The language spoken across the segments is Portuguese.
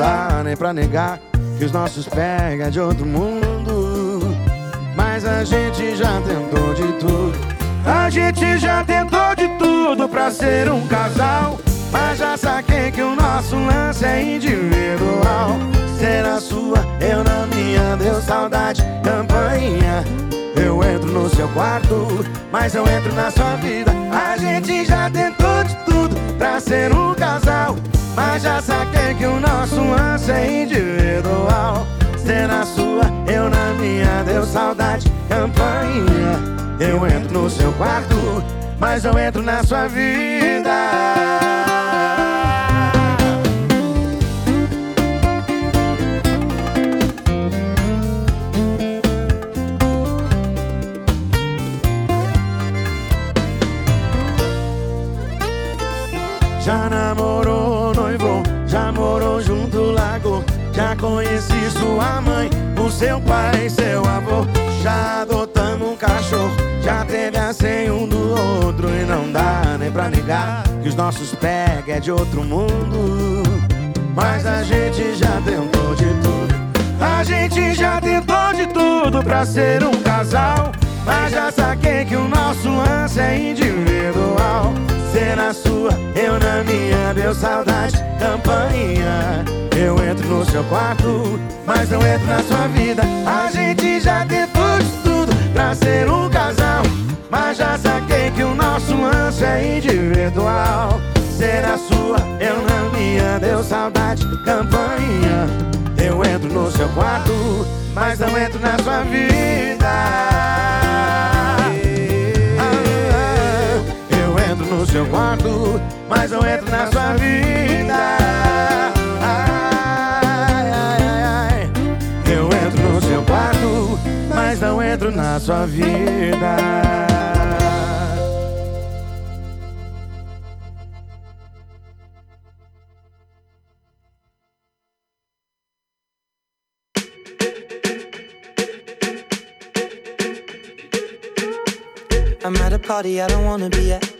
dá nem pra negar que os nossos pega de outro mundo. Mas a gente já tentou de tudo. A gente já tentou de tudo pra ser um casal. Mas já saquei que o nosso lance é individual. Ser a sua, eu na minha, deu saudade, campainha. Eu entro no seu quarto, mas eu entro na sua vida. A gente já tentou de tudo pra ser um casal. Mas já saquei que o nosso lance é individual. Ser na sua, eu na minha, deu saudade, campainha. Eu entro no seu quarto, mas eu entro na sua vida. Conheci sua mãe, o seu pai, seu avô Já adotamos um cachorro, já teve a senha um do outro E não dá nem pra negar que os nossos pega é de outro mundo. Mas a gente já tentou de tudo A gente já tentou de tudo pra ser um casal Mas já saquei que o nosso lance é individual você na sua, eu na minha, deu saudade, campainha. Eu entro no seu quarto, mas não entro na sua vida. A gente já tentou de tudo pra ser um casal. Mas já saquei que o nosso lance é individual. Ser a sua, eu na minha, deu saudade, campainha. Eu entro no seu quarto, mas não entro na sua vida. Quarto, mas não entro na sua vida. Ai, ai, ai, Eu entro no seu quarto, mas não entro na sua vida. I'm at a party I don't wanna be at.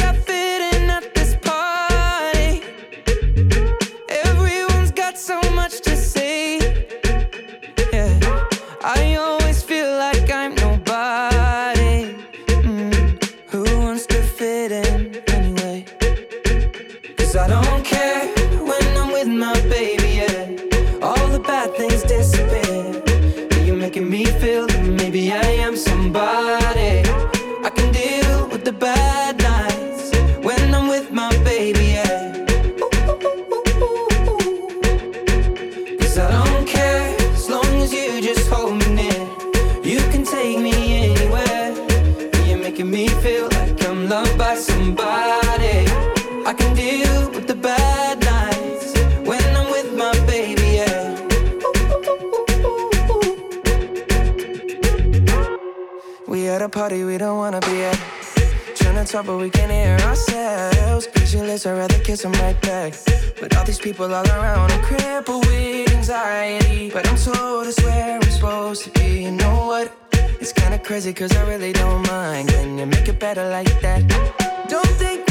Trying but we can't hear ourselves. Pictureless, I'd rather kiss them right back. But all these people all around, I'm crippled with anxiety. But I'm told it's where I'm supposed to be. You know what? It's kinda crazy, cause I really don't mind. Can you make it better like that? Don't think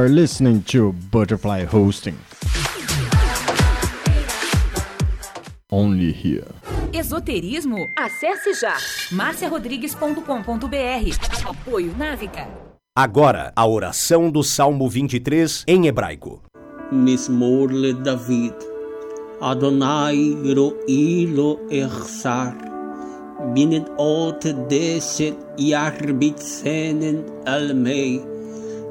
are listening to Butterfly Hosting. Only here. Esoterismo? Acesse já marciarodrigues.com.br. Apoio Návica. Agora, a oração do Salmo 23 em hebraico. Mismorle David. Adonai ro'i lo echsar. Binet ot deset yarbit senen almei.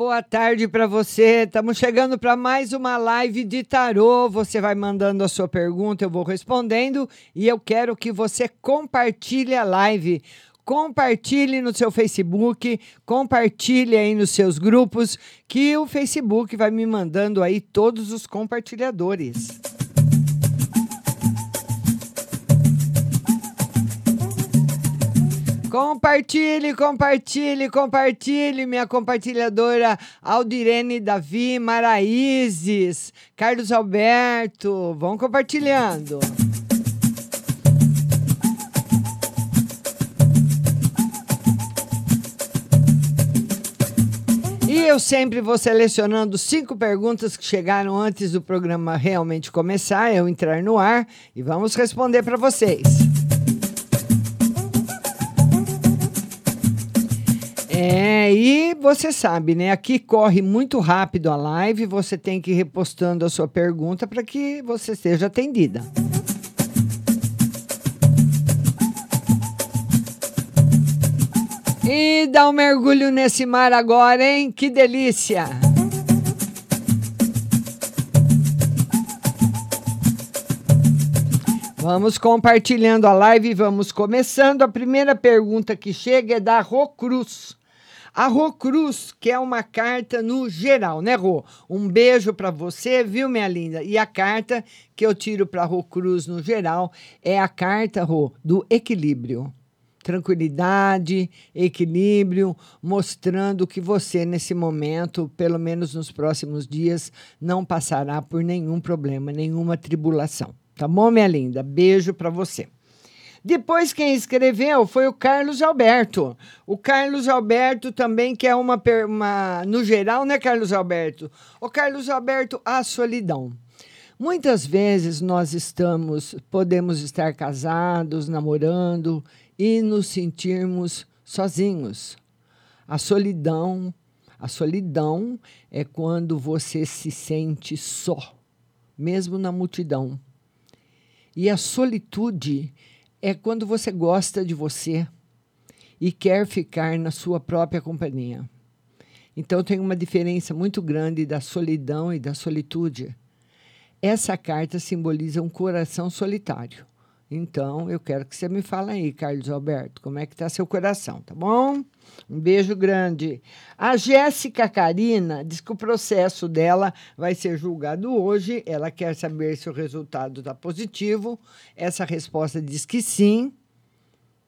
Boa tarde para você. Estamos chegando para mais uma live de tarô. Você vai mandando a sua pergunta, eu vou respondendo e eu quero que você compartilhe a live. Compartilhe no seu Facebook, compartilhe aí nos seus grupos, que o Facebook vai me mandando aí todos os compartilhadores. Compartilhe, compartilhe, compartilhe, minha compartilhadora Aldirene Davi, Maraízes, Carlos Alberto, vão compartilhando. E eu sempre vou selecionando cinco perguntas que chegaram antes do programa realmente começar, eu entrar no ar, e vamos responder para vocês. É, e você sabe, né? Aqui corre muito rápido a live, você tem que ir repostando a sua pergunta para que você seja atendida. E dá um mergulho nesse mar agora, hein? Que delícia! Vamos compartilhando a live, vamos começando. A primeira pergunta que chega é da Rô Cruz. A Rô Cruz, que é uma carta no geral, né, Rô? Um beijo para você, viu, minha linda? E a carta que eu tiro para Rô Cruz no geral é a carta, Rô, do equilíbrio. Tranquilidade, equilíbrio, mostrando que você, nesse momento, pelo menos nos próximos dias, não passará por nenhum problema, nenhuma tribulação. Tá bom, minha linda? Beijo para você. Depois quem escreveu foi o Carlos Alberto. O Carlos Alberto também que é uma, uma no geral, né, Carlos Alberto? O Carlos Alberto, a solidão. Muitas vezes nós estamos, podemos estar casados, namorando e nos sentirmos sozinhos. A solidão, a solidão é quando você se sente só, mesmo na multidão. E a solitude é quando você gosta de você e quer ficar na sua própria companhia. Então tem uma diferença muito grande da solidão e da solitude. Essa carta simboliza um coração solitário. Então, eu quero que você me fale aí, Carlos Alberto, como é que está seu coração, tá bom? Um beijo grande. A Jéssica Karina diz que o processo dela vai ser julgado hoje. Ela quer saber se o resultado está positivo. Essa resposta diz que sim.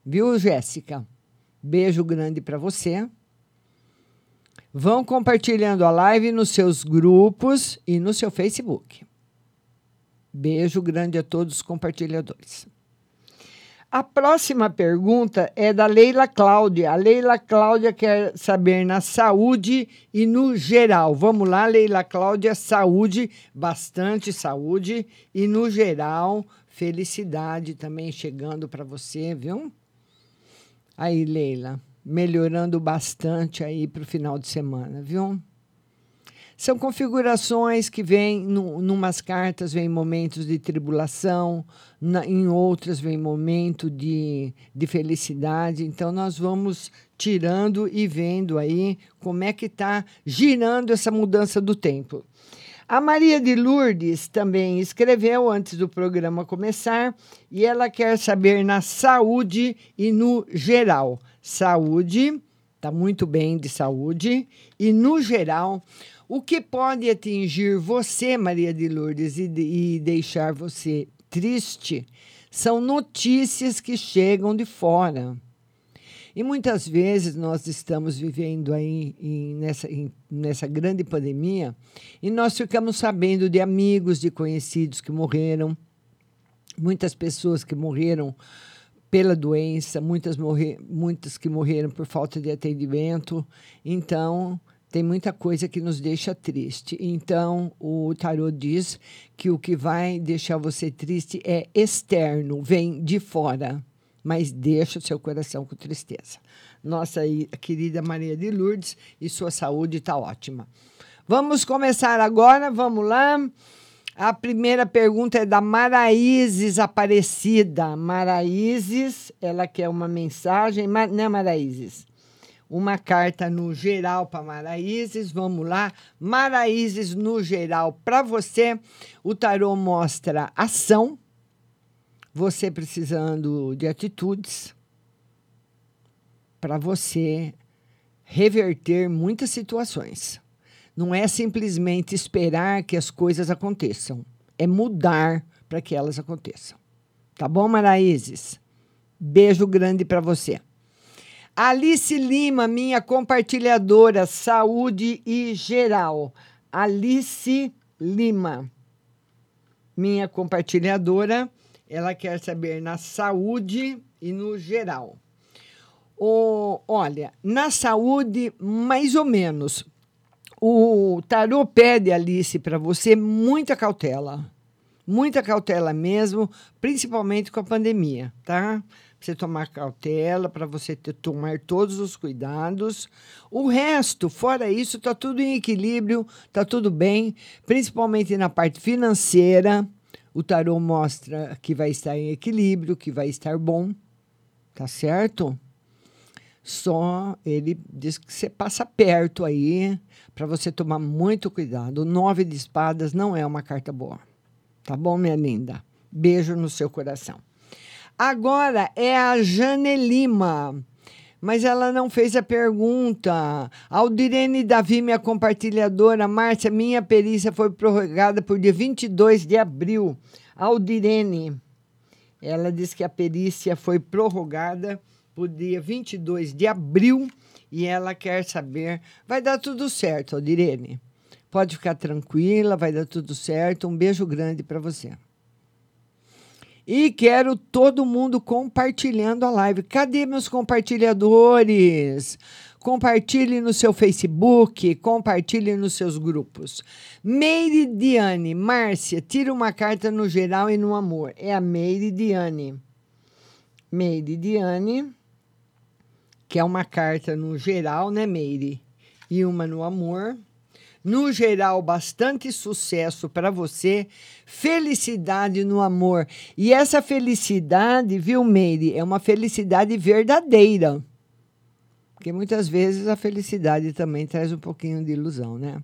Viu, Jéssica? Beijo grande para você. Vão compartilhando a live nos seus grupos e no seu Facebook. Beijo grande a todos os compartilhadores. A próxima pergunta é da Leila Cláudia. A Leila Cláudia quer saber na saúde e no geral. Vamos lá, Leila Cláudia, saúde, bastante saúde e no geral, felicidade também chegando para você, viu? Aí, Leila, melhorando bastante aí para o final de semana, viu? São configurações que vêm, em umas cartas vem momentos de tribulação, na, em outras vem momento de, de felicidade. Então, nós vamos tirando e vendo aí como é que está girando essa mudança do tempo. A Maria de Lourdes também escreveu antes do programa começar e ela quer saber na saúde e no geral. Saúde, está muito bem de saúde, e no geral, o que pode atingir você, Maria de Lourdes, e, e deixar você triste são notícias que chegam de fora. E muitas vezes nós estamos vivendo aí em, nessa, em, nessa grande pandemia e nós ficamos sabendo de amigos, de conhecidos que morreram, muitas pessoas que morreram pela doença, muitas, muitas que morreram por falta de atendimento. Então, tem muita coisa que nos deixa triste. Então, o tarot diz que o que vai deixar você triste é externo, vem de fora, mas deixa o seu coração com tristeza. Nossa querida Maria de Lourdes, e sua saúde está ótima. Vamos começar agora, vamos lá. A primeira pergunta é da Maraízes Aparecida. Maraízes, ela quer uma mensagem, né, Maraízes? Uma carta no geral para Maraízes. Vamos lá. Maraízes no geral para você. O tarô mostra ação. Você precisando de atitudes para você reverter muitas situações. Não é simplesmente esperar que as coisas aconteçam, é mudar para que elas aconteçam. Tá bom, Maraízes? Beijo grande para você. Alice Lima, minha compartilhadora, saúde e geral. Alice Lima, minha compartilhadora, ela quer saber na saúde e no geral. O, olha, na saúde, mais ou menos. O tarô pede, Alice, para você muita cautela. Muita cautela mesmo, principalmente com a pandemia, tá? Você tomar cautela, para você ter, tomar todos os cuidados. O resto, fora isso, está tudo em equilíbrio, está tudo bem, principalmente na parte financeira. O tarô mostra que vai estar em equilíbrio, que vai estar bom, tá certo? Só ele diz que você passa perto aí para você tomar muito cuidado. Nove de espadas não é uma carta boa. Tá bom, minha linda? Beijo no seu coração. Agora é a Jane Lima. Mas ela não fez a pergunta. Aldirene Davi, minha compartilhadora. Márcia, minha perícia foi prorrogada por dia 22 de abril. Aldirene, ela diz que a perícia foi prorrogada por dia 22 de abril e ela quer saber. Vai dar tudo certo, Aldirene. Pode ficar tranquila, vai dar tudo certo. Um beijo grande para você. E quero todo mundo compartilhando a live. Cadê meus compartilhadores? Compartilhe no seu Facebook, compartilhe nos seus grupos. Meire Diane, Márcia, tira uma carta no geral e no amor. É a Meire Diane. Meire Diane, que é uma carta no geral, né, Meire? E uma no amor. No geral, bastante sucesso para você, felicidade no amor. E essa felicidade, viu, Meire, é uma felicidade verdadeira. Porque muitas vezes a felicidade também traz um pouquinho de ilusão, né?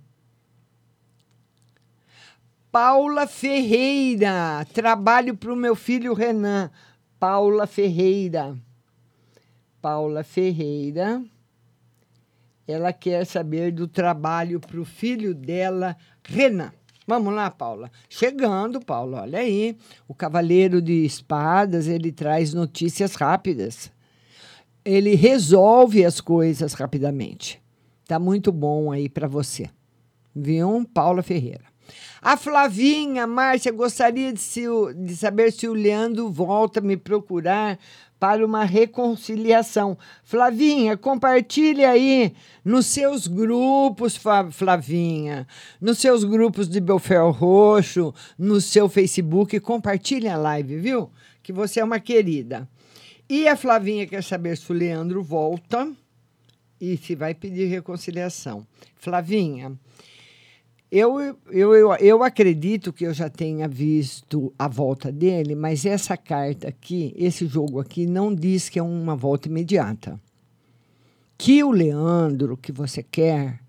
Paula Ferreira, trabalho para o meu filho Renan. Paula Ferreira. Paula Ferreira. Ela quer saber do trabalho para o filho dela, Renan. Vamos lá, Paula. Chegando, Paula, olha aí. O Cavaleiro de Espadas, ele traz notícias rápidas. Ele resolve as coisas rapidamente. Tá muito bom aí para você. Viu? Paula Ferreira. A Flavinha, Márcia, gostaria de, se, de saber se o Leandro volta a me procurar para uma reconciliação. Flavinha, compartilhe aí nos seus grupos, Flavinha, nos seus grupos de Belfer Roxo, no seu Facebook, compartilhe a live, viu? Que você é uma querida. E a Flavinha quer saber se o Leandro volta e se vai pedir reconciliação. Flavinha, eu, eu, eu, eu acredito que eu já tenha visto a volta dele, mas essa carta aqui, esse jogo aqui, não diz que é uma volta imediata. Que o Leandro, que você quer,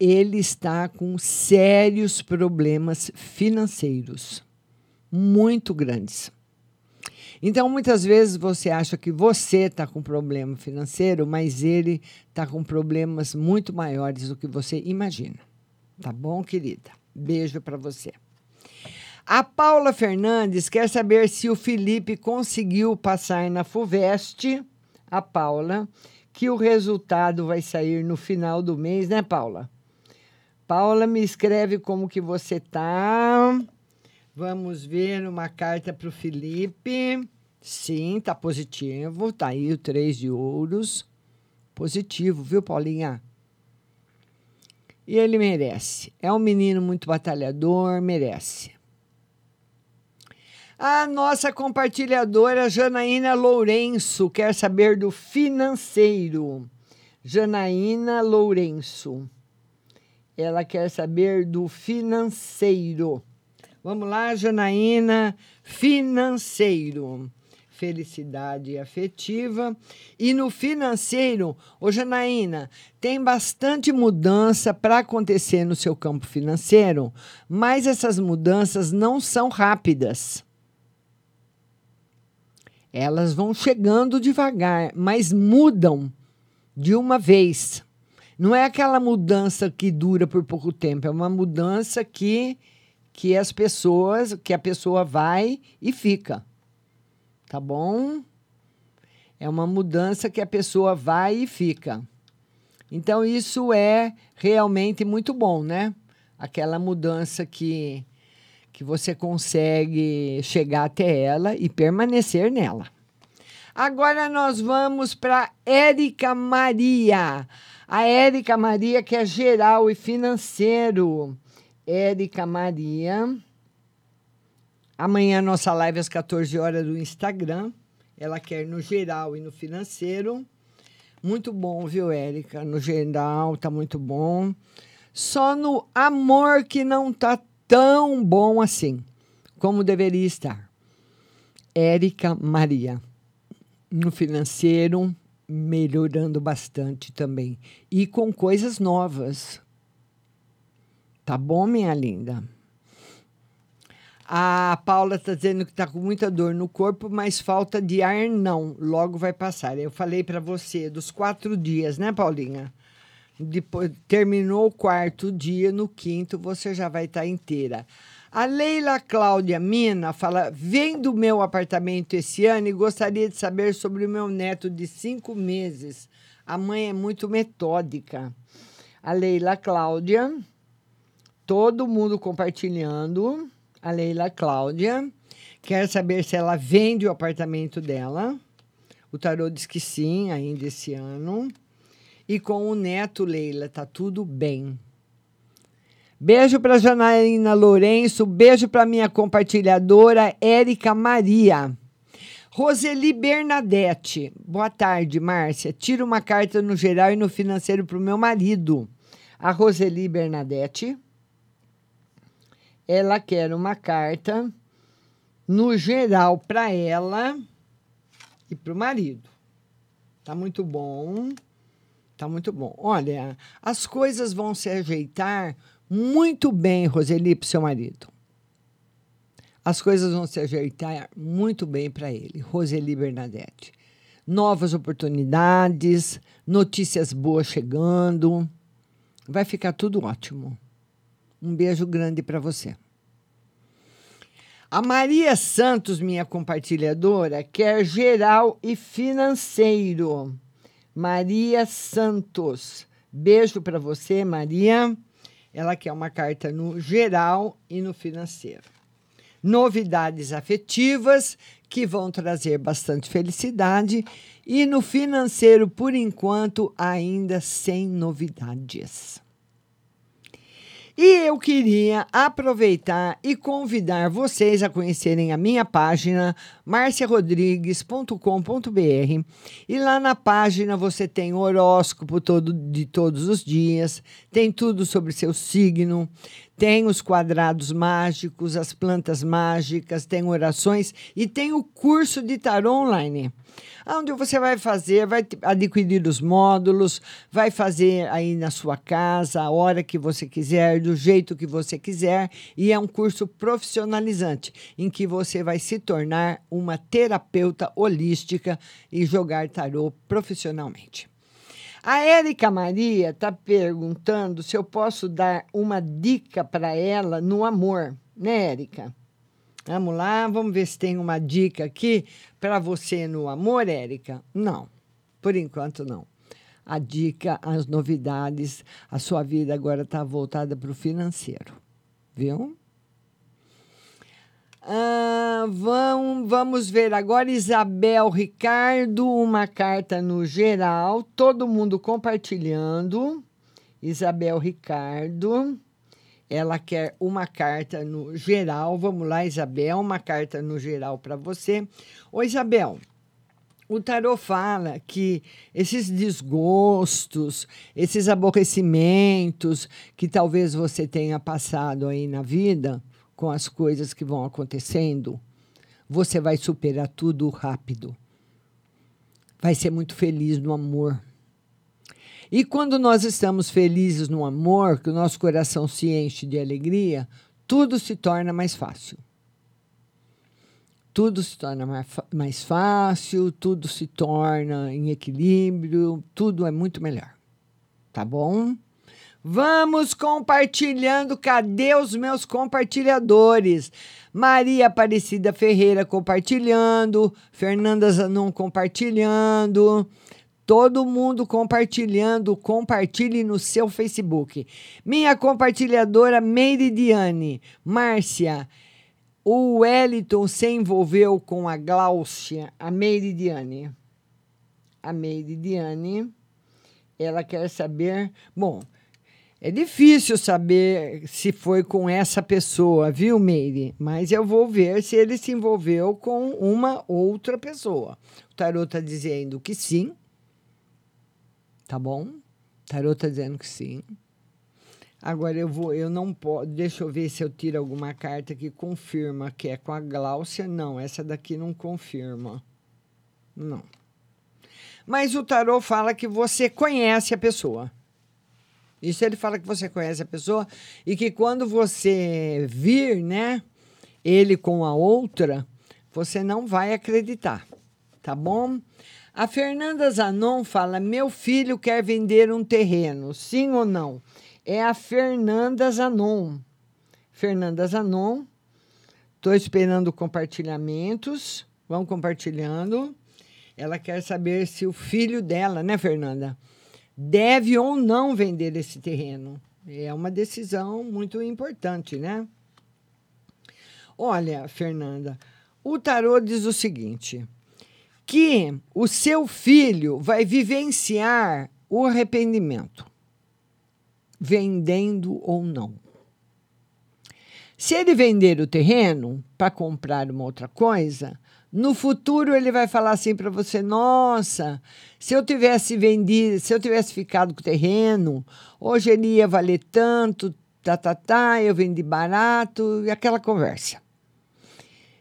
ele está com sérios problemas financeiros, muito grandes. Então, muitas vezes você acha que você está com problema financeiro, mas ele está com problemas muito maiores do que você imagina. Tá bom, querida? Beijo para você. A Paula Fernandes quer saber se o Felipe conseguiu passar na FUVEST, a Paula, que o resultado vai sair no final do mês, né, Paula? Paula, me escreve como que você tá. Vamos ver uma carta para o Felipe. Sim, tá positivo. Tá aí o três de ouros. Positivo, viu, Paulinha? E ele merece. É um menino muito batalhador, merece. A nossa compartilhadora Janaína Lourenço quer saber do financeiro. Janaína Lourenço. Ela quer saber do financeiro. Vamos lá, Janaína, financeiro felicidade afetiva. E no financeiro, ô Janaína, tem bastante mudança para acontecer no seu campo financeiro, mas essas mudanças não são rápidas. Elas vão chegando devagar, mas mudam de uma vez. Não é aquela mudança que dura por pouco tempo, é uma mudança que que as pessoas, que a pessoa vai e fica tá bom? É uma mudança que a pessoa vai e fica. Então, isso é realmente muito bom, né? Aquela mudança que, que você consegue chegar até ela e permanecer nela. Agora nós vamos para Érica Maria. A Érica Maria, que é geral e financeiro. Érica Maria. Amanhã nossa live às 14 horas do Instagram. Ela quer no geral e no financeiro. Muito bom, viu, Érica? No geral tá muito bom. Só no amor que não tá tão bom assim como deveria estar. Érica Maria. No financeiro melhorando bastante também. E com coisas novas. Tá bom, minha linda? A Paula está dizendo que está com muita dor no corpo, mas falta de ar não. Logo vai passar. Eu falei para você dos quatro dias, né, Paulinha? Depois terminou o quarto dia, no quinto você já vai estar tá inteira. A Leila Cláudia Mina fala: vem do meu apartamento esse ano e gostaria de saber sobre o meu neto de cinco meses. A mãe é muito metódica. A Leila Cláudia, todo mundo compartilhando a Leila Cláudia. Quer saber se ela vende o apartamento dela. O tarô diz que sim, ainda esse ano. E com o neto, Leila, tá tudo bem. Beijo para Janaína Lourenço, beijo para minha compartilhadora Érica Maria. Roseli Bernadette, boa tarde, Márcia. Tira uma carta no geral e no financeiro para o meu marido. A Roseli Bernadette ela quer uma carta no geral para ela e para o marido. Tá muito bom. Tá muito bom. Olha, as coisas vão se ajeitar muito bem, Roseli, para seu marido. As coisas vão se ajeitar muito bem para ele, Roseli Bernadette. Novas oportunidades, notícias boas chegando. Vai ficar tudo ótimo. Um beijo grande para você. A Maria Santos, minha compartilhadora, quer geral e financeiro. Maria Santos. Beijo para você, Maria. Ela quer uma carta no geral e no financeiro. Novidades afetivas que vão trazer bastante felicidade e no financeiro, por enquanto, ainda sem novidades. E eu queria aproveitar e convidar vocês a conhecerem a minha página marciarodrigues.com.br. E lá na página você tem horóscopo todo, de todos os dias, tem tudo sobre seu signo, tem os quadrados mágicos, as plantas mágicas, tem orações e tem o curso de tarô online onde você vai fazer, vai adquirir os módulos, vai fazer aí na sua casa, a hora que você quiser, do jeito que você quiser, e é um curso profissionalizante, em que você vai se tornar uma terapeuta holística e jogar tarô profissionalmente. A Érica Maria está perguntando se eu posso dar uma dica para ela no amor, né, Érica? Vamos lá, vamos ver se tem uma dica aqui para você no amor, Érica. Não, por enquanto não. A dica, as novidades, a sua vida agora está voltada para o financeiro, viu? Ah, vamos, vamos ver agora, Isabel Ricardo, uma carta no geral, todo mundo compartilhando. Isabel Ricardo. Ela quer uma carta no geral. Vamos lá, Isabel, uma carta no geral para você. Ô, Isabel, o tarot fala que esses desgostos, esses aborrecimentos que talvez você tenha passado aí na vida com as coisas que vão acontecendo, você vai superar tudo rápido. Vai ser muito feliz no amor. E quando nós estamos felizes no amor, que o nosso coração se enche de alegria, tudo se torna mais fácil. Tudo se torna mais fácil, tudo se torna em equilíbrio, tudo é muito melhor. Tá bom? Vamos compartilhando. Cadê os meus compartilhadores? Maria Aparecida Ferreira compartilhando, Fernanda Zanon compartilhando, Todo mundo compartilhando, compartilhe no seu Facebook. Minha compartilhadora Meiridiane, Márcia, o Wellington se envolveu com a Gláucia, a Meiridiane. A Meiridiane, ela quer saber. Bom, é difícil saber se foi com essa pessoa, viu, Meire? Mas eu vou ver se ele se envolveu com uma outra pessoa. O tarot está dizendo que sim, Tá bom? Tarô tá dizendo que sim. Agora eu vou, eu não posso. Deixa eu ver se eu tiro alguma carta que confirma que é com a Gláucia. Não, essa daqui não confirma. Não. Mas o tarô fala que você conhece a pessoa. Isso ele fala que você conhece a pessoa e que quando você vir, né, ele com a outra, você não vai acreditar, tá bom? A Fernanda Zanon fala: Meu filho quer vender um terreno, sim ou não? É a Fernanda Zanon. Fernanda Zanon. Estou esperando compartilhamentos. Vão compartilhando. Ela quer saber se o filho dela, né, Fernanda, deve ou não vender esse terreno. É uma decisão muito importante, né? Olha, Fernanda, o tarô diz o seguinte: que o seu filho vai vivenciar o arrependimento, vendendo ou não. Se ele vender o terreno para comprar uma outra coisa, no futuro ele vai falar assim para você: "Nossa, se eu tivesse vendido, se eu tivesse ficado com o terreno, hoje ele ia valer tanto, tá tá tá, eu vendi barato", e aquela conversa.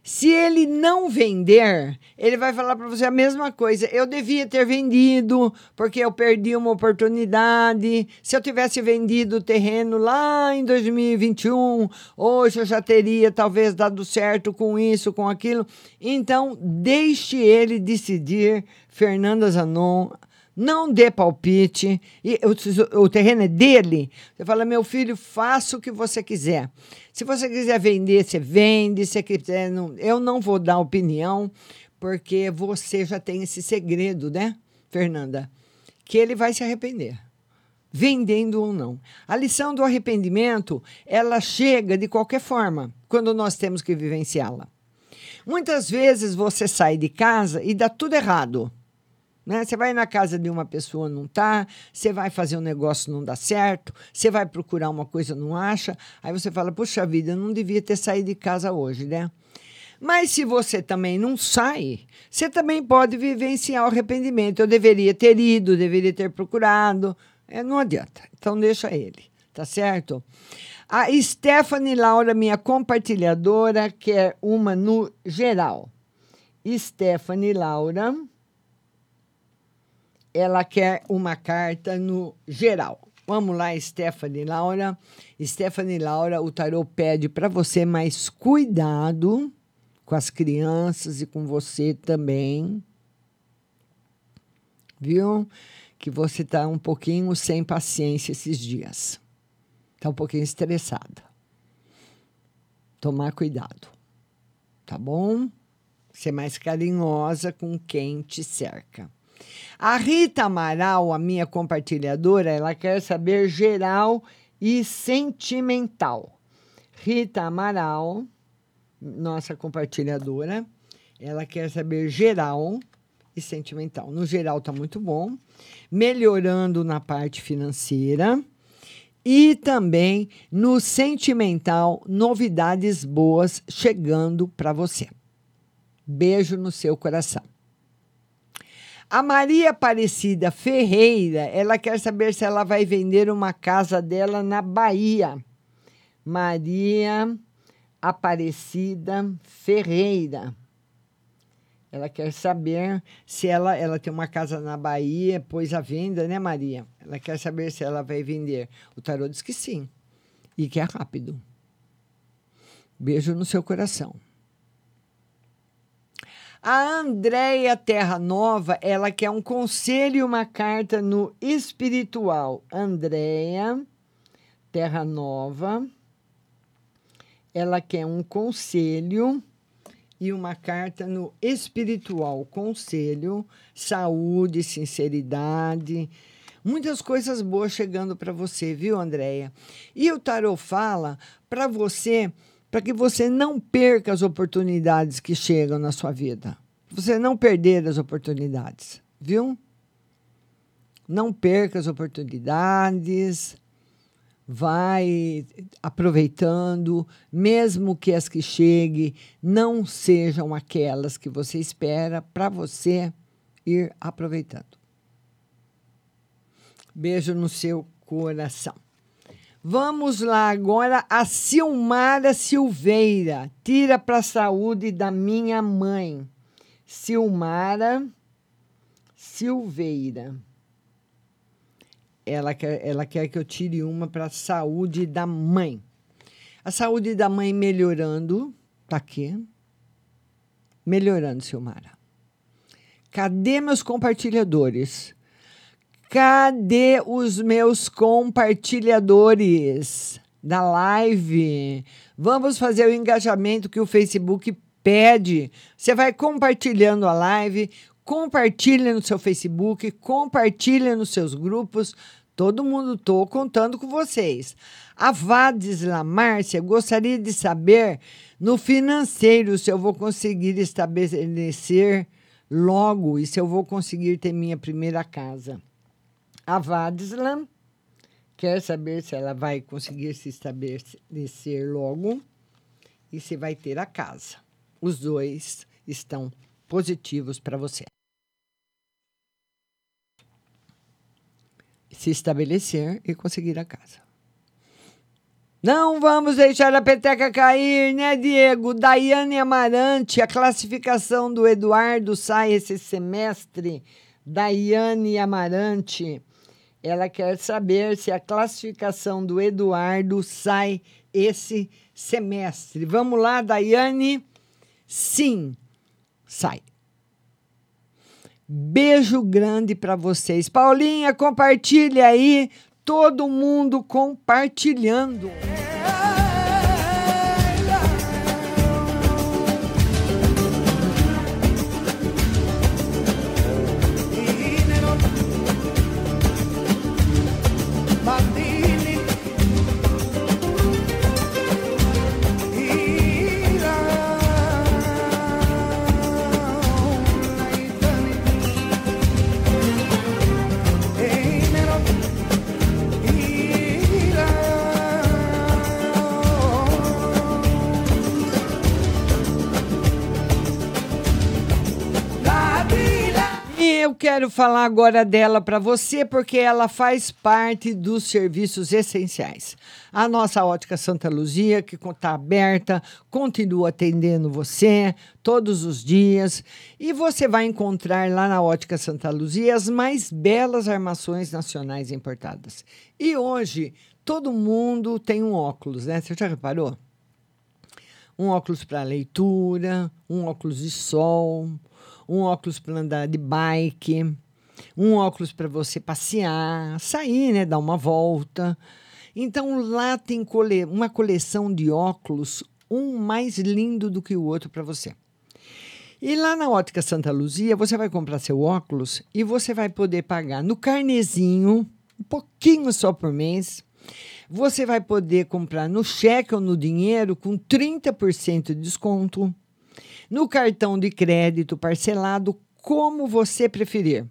Se ele não vender, ele vai falar para você a mesma coisa. Eu devia ter vendido, porque eu perdi uma oportunidade. Se eu tivesse vendido o terreno lá em 2021, hoje eu já teria talvez dado certo com isso, com aquilo. Então, deixe ele decidir, Fernanda Zanon, não dê palpite. E o, o, terreno é dele. Você fala, meu filho, faça o que você quiser. Se você quiser vender, você vende. Se quiser, não, eu não vou dar opinião, porque você já tem esse segredo, né, Fernanda? Que ele vai se arrepender. Vendendo ou não. A lição do arrependimento, ela chega de qualquer forma, quando nós temos que vivenciá-la. Muitas vezes você sai de casa e dá tudo errado. Né? Você vai na casa de uma pessoa, não tá, você vai fazer um negócio, não dá certo, você vai procurar uma coisa, não acha, aí você fala, puxa vida, eu não devia ter saído de casa hoje, né? Mas se você também não sai, você também pode vivenciar o arrependimento. Eu deveria ter ido, deveria ter procurado. É, não adianta. Então deixa ele, tá certo? A Stephanie Laura, minha compartilhadora, quer uma no geral. Stephanie Laura ela quer uma carta no geral. Vamos lá, Stephanie Laura. Stephanie Laura, o tarô pede para você mais cuidado com as crianças e com você também. Viu? Que você está um pouquinho sem paciência esses dias. Está um pouquinho estressada. Tomar cuidado. Tá bom? Ser mais carinhosa com quem te cerca. A Rita Amaral, a minha compartilhadora, ela quer saber geral e sentimental. Rita Amaral, nossa compartilhadora, ela quer saber geral e sentimental. No geral está muito bom, melhorando na parte financeira e também no sentimental, novidades boas chegando para você. Beijo no seu coração. A Maria Aparecida Ferreira, ela quer saber se ela vai vender uma casa dela na Bahia. Maria Aparecida Ferreira. Ela quer saber se ela, ela tem uma casa na Bahia, pôs a venda, né, Maria? Ela quer saber se ela vai vender. O tarô diz que sim. E que é rápido. Beijo no seu coração. A Andréia Terra Nova, ela quer um conselho e uma carta no espiritual. Andréia Terra Nova, ela quer um conselho e uma carta no espiritual. Conselho, saúde, sinceridade, muitas coisas boas chegando para você, viu, Andréia? E o tarot fala para você para que você não perca as oportunidades que chegam na sua vida. Você não perder as oportunidades, viu? Não perca as oportunidades. Vai aproveitando, mesmo que as que cheguem não sejam aquelas que você espera, para você ir aproveitando. Beijo no seu coração. Vamos lá agora a Silmara Silveira. Tira para a saúde da minha mãe. Silmara Silveira. Ela quer, ela quer que eu tire uma para a saúde da mãe. A saúde da mãe melhorando. Tá aqui. Melhorando, Silmara. Cadê meus compartilhadores? Cadê os meus compartilhadores da live? Vamos fazer o engajamento que o Facebook pede. Você vai compartilhando a live, compartilha no seu Facebook, compartilha nos seus grupos. Todo mundo estou contando com vocês. A Vadisla Márcia gostaria de saber no financeiro se eu vou conseguir estabelecer logo e se eu vou conseguir ter minha primeira casa. A Vadisla quer saber se ela vai conseguir se estabelecer logo e se vai ter a casa. Os dois estão positivos para você. Se estabelecer e conseguir a casa. Não vamos deixar a peteca cair, né, Diego? Daiane Amarante, a classificação do Eduardo sai esse semestre. Daiane Amarante, ela quer saber se a classificação do Eduardo sai esse semestre. Vamos lá, Daiane? Sim, sai. Beijo grande para vocês. Paulinha, compartilha aí todo mundo compartilhando. Eu quero falar agora dela para você porque ela faz parte dos serviços essenciais. A nossa ótica Santa Luzia, que está aberta, continua atendendo você todos os dias. E você vai encontrar lá na ótica Santa Luzia as mais belas armações nacionais importadas. E hoje, todo mundo tem um óculos, né? Você já reparou? Um óculos para leitura, um óculos de sol, um óculos para andar de bike, um óculos para você passear, sair, né, dar uma volta. Então lá tem cole uma coleção de óculos, um mais lindo do que o outro para você. E lá na Ótica Santa Luzia, você vai comprar seu óculos e você vai poder pagar no carnezinho, um pouquinho só por mês. Você vai poder comprar no cheque ou no dinheiro com 30% de desconto no cartão de crédito parcelado, como você preferir.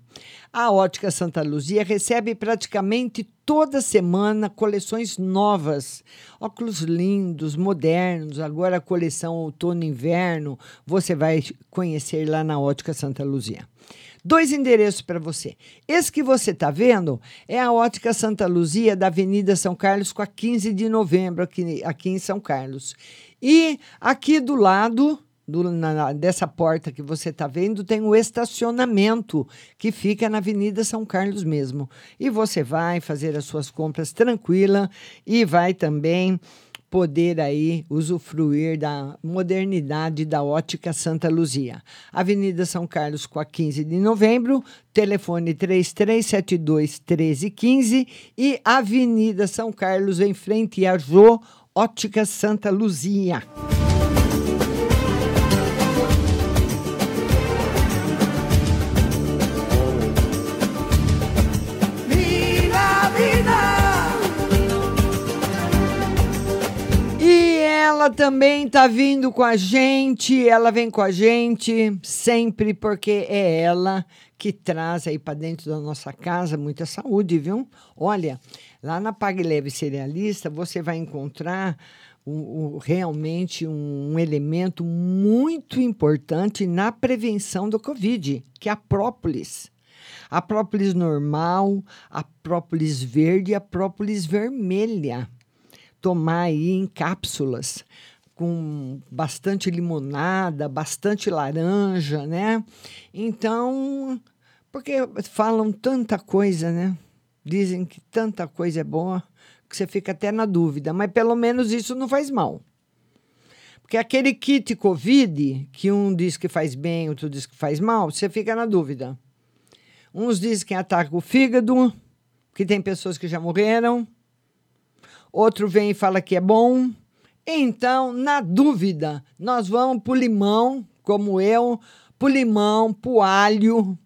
A Ótica Santa Luzia recebe praticamente toda semana coleções novas, óculos lindos, modernos. Agora a coleção outono inverno você vai conhecer lá na Ótica Santa Luzia. Dois endereços para você. Esse que você está vendo é a Ótica Santa Luzia da Avenida São Carlos com a 15 de novembro aqui, aqui em São Carlos. E aqui do lado do, na, dessa porta que você está vendo, tem o estacionamento que fica na Avenida São Carlos mesmo. E você vai fazer as suas compras tranquila e vai também poder aí usufruir da modernidade da ótica Santa Luzia. Avenida São Carlos com a 15 de novembro, telefone 3372 1315 e Avenida São Carlos em frente a Jô Ótica Santa Luzia. Ela também tá vindo com a gente, ela vem com a gente sempre porque é ela que traz aí para dentro da nossa casa muita saúde, viu? Olha, lá na Pague Leve Cerealista você vai encontrar um, um, realmente um, um elemento muito importante na prevenção do Covid, que é a própolis. A própolis normal, a própolis verde e a própolis vermelha tomar aí em cápsulas com bastante limonada, bastante laranja, né? Então, Porque falam tanta coisa, né? Dizem que tanta coisa é boa que você fica até na dúvida, mas pelo menos isso não faz mal. Porque aquele kit Covid, que um diz que faz bem, outro diz que faz mal, você fica na dúvida. Uns dizem que ataca o fígado, que tem pessoas que já morreram. Outro vem e fala que é bom. Então, na dúvida, nós vamos para o limão, como eu, para o limão, para o alho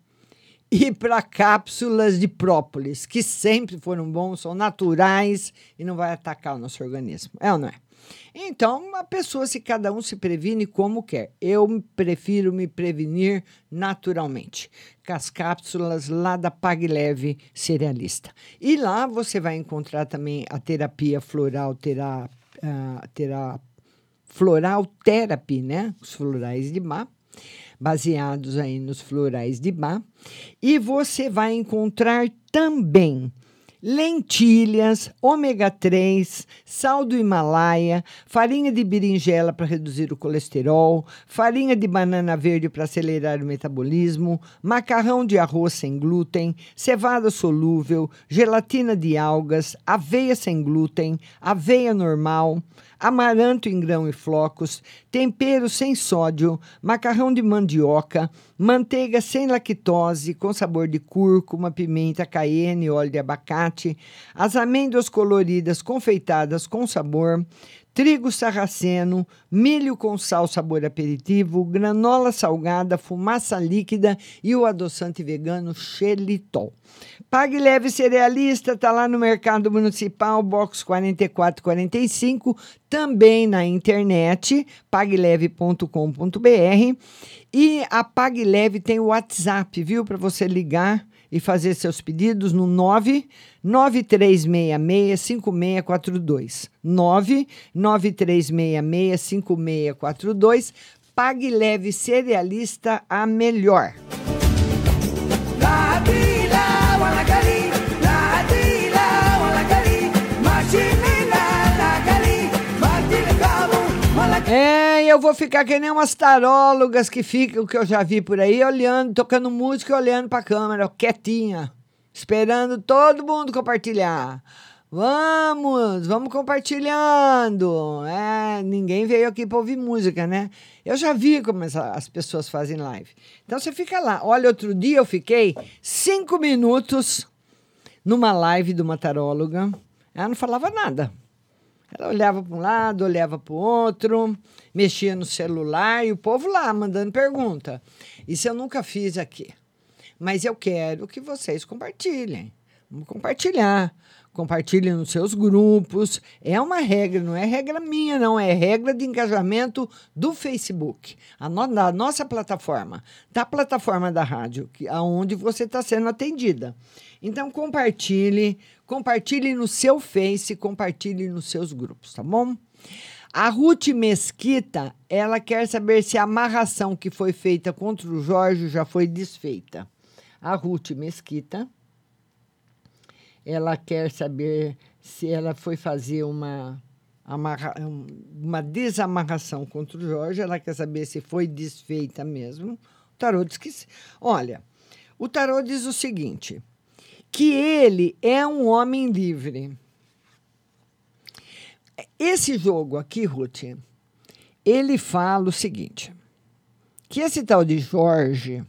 e para cápsulas de própolis, que sempre foram bons, são naturais e não vai atacar o nosso organismo. É ou não é? Então, a pessoa, se cada um se previne como quer. Eu prefiro me prevenir naturalmente, com as cápsulas lá da Pag Leve Cerealista. E lá você vai encontrar também a terapia floral, terá, uh, terá, floral therapy, né? Os florais de mar baseados aí nos florais de Bach. E você vai encontrar também lentilhas, ômega 3, sal do Himalaia, farinha de berinjela para reduzir o colesterol, farinha de banana verde para acelerar o metabolismo, macarrão de arroz sem glúten, cevada solúvel, gelatina de algas, aveia sem glúten, aveia normal, amaranto em grão e flocos, tempero sem sódio, macarrão de mandioca, manteiga sem lactose com sabor de cúrcuma, pimenta, cayenne, óleo de abacate, as amêndoas coloridas confeitadas com sabor, trigo sarraceno, milho com sal sabor aperitivo, granola salgada, fumaça líquida e o adoçante vegano xelitol. Pague Leve Cerealista está lá no Mercado Municipal, box 4445, também na internet, pagleve.com.br. E a Pague Leve tem o WhatsApp, viu, para você ligar e fazer seus pedidos no 993665642. 993665642. Pague Leve Cerealista a melhor. Eu vou ficar que nem umas tarólogas que ficam, que eu já vi por aí, olhando, tocando música e olhando para a câmera, quietinha, esperando todo mundo compartilhar. Vamos, vamos compartilhando. É, ninguém veio aqui para ouvir música, né? Eu já vi como as pessoas fazem live. Então você fica lá. Olha, outro dia eu fiquei cinco minutos numa live de uma taróloga. Ela não falava nada. Ela olhava para um lado, olhava para o outro, mexia no celular e o povo lá mandando pergunta. Isso eu nunca fiz aqui. Mas eu quero que vocês compartilhem. Vamos compartilhar. Compartilhem nos seus grupos. É uma regra, não é regra minha, não. É regra de engajamento do Facebook, a no, da nossa plataforma, da plataforma da rádio, que, aonde você está sendo atendida. Então, compartilhe, compartilhe no seu Face, compartilhe nos seus grupos, tá bom? A Ruth Mesquita, ela quer saber se a amarração que foi feita contra o Jorge já foi desfeita. A Ruth Mesquita, ela quer saber se ela foi fazer uma, amarra, uma desamarração contra o Jorge, ela quer saber se foi desfeita mesmo. O tarô diz que. Olha, o tarô diz o seguinte: que ele é um homem livre. Esse jogo aqui, Ruth, ele fala o seguinte: que esse tal de Jorge,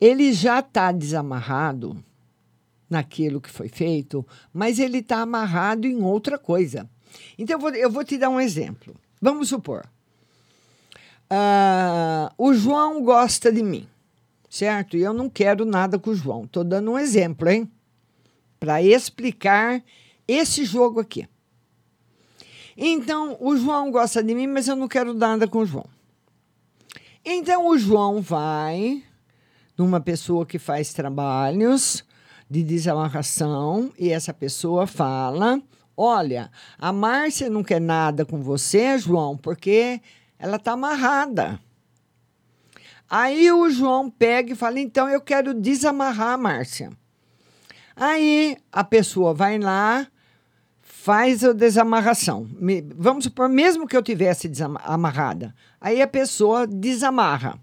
ele já está desamarrado naquilo que foi feito, mas ele está amarrado em outra coisa. Então, eu vou, eu vou te dar um exemplo. Vamos supor. Uh, o João gosta de mim, certo? E eu não quero nada com o João. Estou dando um exemplo, hein? para explicar esse jogo aqui. Então, o João gosta de mim, mas eu não quero nada com o João. Então, o João vai numa pessoa que faz trabalhos de desamarração e essa pessoa fala: Olha, a Márcia não quer nada com você, João, porque ela está amarrada. Aí o João pega e fala: Então eu quero desamarrar a Márcia. Aí a pessoa vai lá, faz a desamarração. Vamos supor, mesmo que eu tivesse amarrada, aí a pessoa desamarra.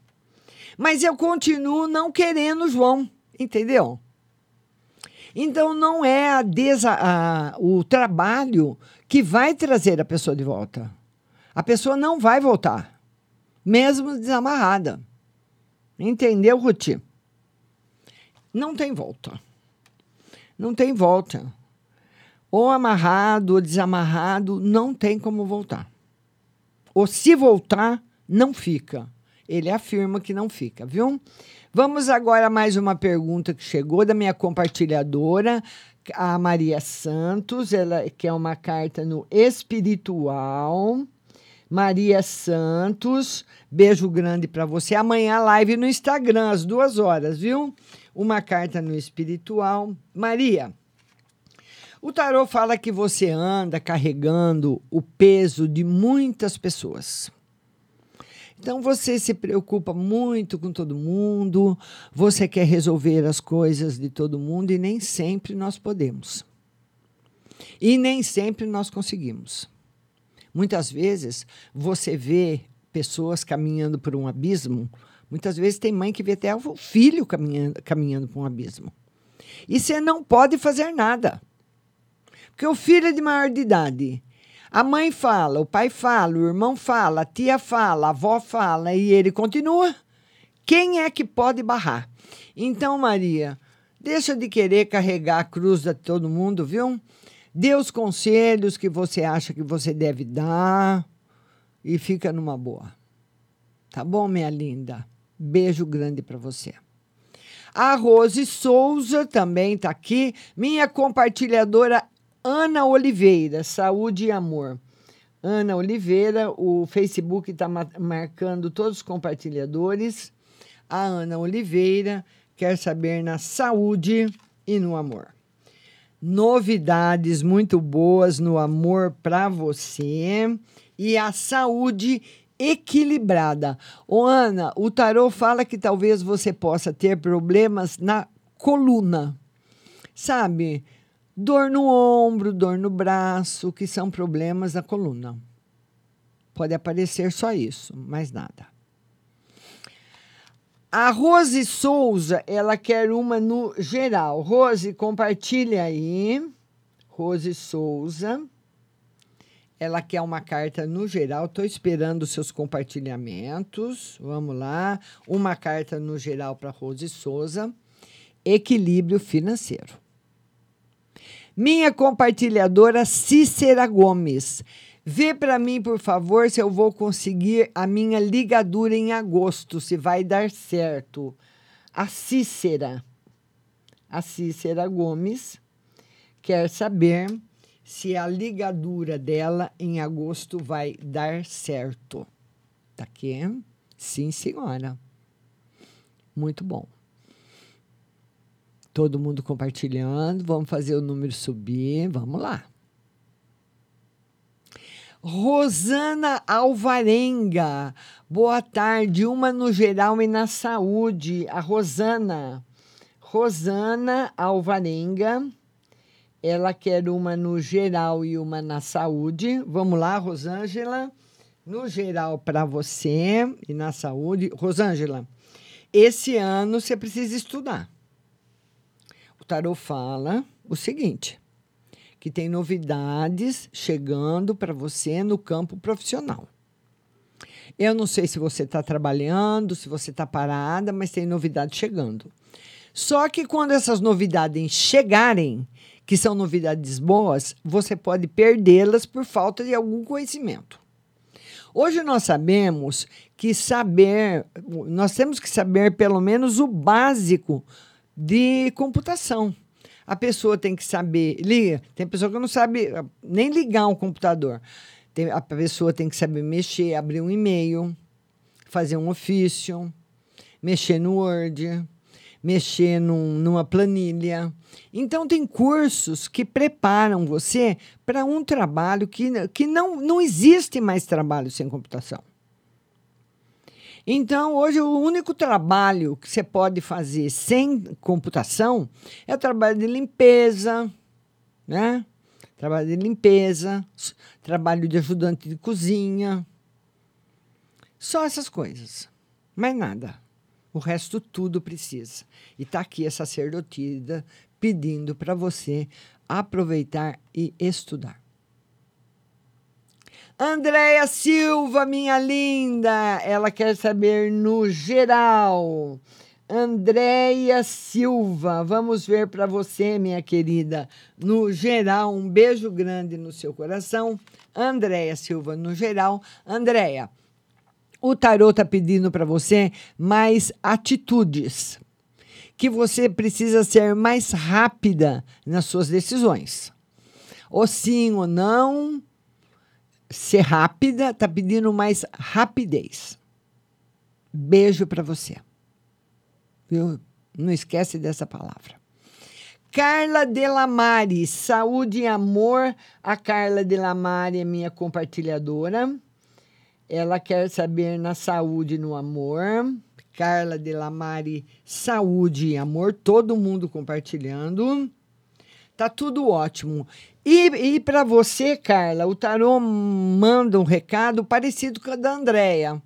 Mas eu continuo não querendo o João. Entendeu? Então não é a desa, a, o trabalho que vai trazer a pessoa de volta. A pessoa não vai voltar, mesmo desamarrada. Entendeu, Ruti? Não tem volta. Não tem volta. Ou amarrado ou desamarrado, não tem como voltar. Ou se voltar, não fica. Ele afirma que não fica, viu? Vamos agora a mais uma pergunta que chegou da minha compartilhadora, a Maria Santos, ela quer uma carta no espiritual. Maria Santos, beijo grande para você. Amanhã live no Instagram às duas horas, viu? Uma carta no espiritual. Maria, o tarô fala que você anda carregando o peso de muitas pessoas. Então você se preocupa muito com todo mundo, você quer resolver as coisas de todo mundo e nem sempre nós podemos. E nem sempre nós conseguimos. Muitas vezes você vê pessoas caminhando por um abismo, muitas vezes tem mãe que vê até o filho caminhando, caminhando por um abismo. E você não pode fazer nada. Porque o filho é de maior de idade a mãe fala, o pai fala, o irmão fala, a tia fala, a avó fala e ele continua. Quem é que pode barrar? Então, Maria, deixa de querer carregar a cruz de todo mundo, viu? Dê os conselhos que você acha que você deve dar e fica numa boa. Tá bom, minha linda? Beijo grande para você. A Rose Souza também está aqui, minha compartilhadora Ana Oliveira, Saúde e Amor. Ana Oliveira, o Facebook está marcando todos os compartilhadores. A Ana Oliveira quer saber na saúde e no amor. Novidades muito boas no amor para você e a saúde equilibrada. Ô Ana, o tarô fala que talvez você possa ter problemas na coluna. Sabe? Dor no ombro, dor no braço, que são problemas da coluna. Pode aparecer só isso, mais nada. A Rose Souza, ela quer uma no geral. Rose, compartilha aí. Rose Souza. Ela quer uma carta no geral. Estou esperando seus compartilhamentos. Vamos lá. Uma carta no geral para Rose Souza. Equilíbrio financeiro. Minha compartilhadora Cícera Gomes. Vê para mim, por favor, se eu vou conseguir a minha ligadura em agosto, se vai dar certo. A Cícera. A Cícera Gomes quer saber se a ligadura dela em agosto vai dar certo. Tá aqui? Sim, senhora. Muito bom todo mundo compartilhando. Vamos fazer o número subir. Vamos lá. Rosana Alvarenga. Boa tarde. Uma no geral e na saúde. A Rosana. Rosana Alvarenga. Ela quer uma no geral e uma na saúde. Vamos lá, Rosângela. No geral para você e na saúde. Rosângela, esse ano você precisa estudar tarô fala o seguinte: que tem novidades chegando para você no campo profissional. Eu não sei se você está trabalhando, se você está parada, mas tem novidades chegando. Só que quando essas novidades chegarem, que são novidades boas, você pode perdê-las por falta de algum conhecimento. Hoje nós sabemos que saber, nós temos que saber pelo menos o básico de computação. A pessoa tem que saber. Tem pessoa que não sabe nem ligar um computador. Tem, a pessoa tem que saber mexer, abrir um e-mail, fazer um ofício, mexer no Word, mexer num, numa planilha. Então, tem cursos que preparam você para um trabalho que, que não, não existe mais trabalho sem computação. Então, hoje, o único trabalho que você pode fazer sem computação é o trabalho de limpeza, né? Trabalho de limpeza, trabalho de ajudante de cozinha. Só essas coisas. Mais nada. O resto tudo precisa. E está aqui a sacerdotisa pedindo para você aproveitar e estudar. Andréia Silva, minha linda, ela quer saber no geral. Andréia Silva, vamos ver para você, minha querida. No geral, um beijo grande no seu coração. Andréia Silva, no geral. Andréia, o tarô está pedindo para você mais atitudes, que você precisa ser mais rápida nas suas decisões. Ou sim ou não, ser rápida, está pedindo mais rapidez. Beijo para você. Viu? Não esquece dessa palavra. Carla Delamare, saúde e amor. A Carla Delamare é minha compartilhadora. Ela quer saber na saúde e no amor. Carla Delamare, saúde e amor. Todo mundo compartilhando. Tá tudo ótimo. E, e para você, Carla, o tarô manda um recado parecido com o da Andrea.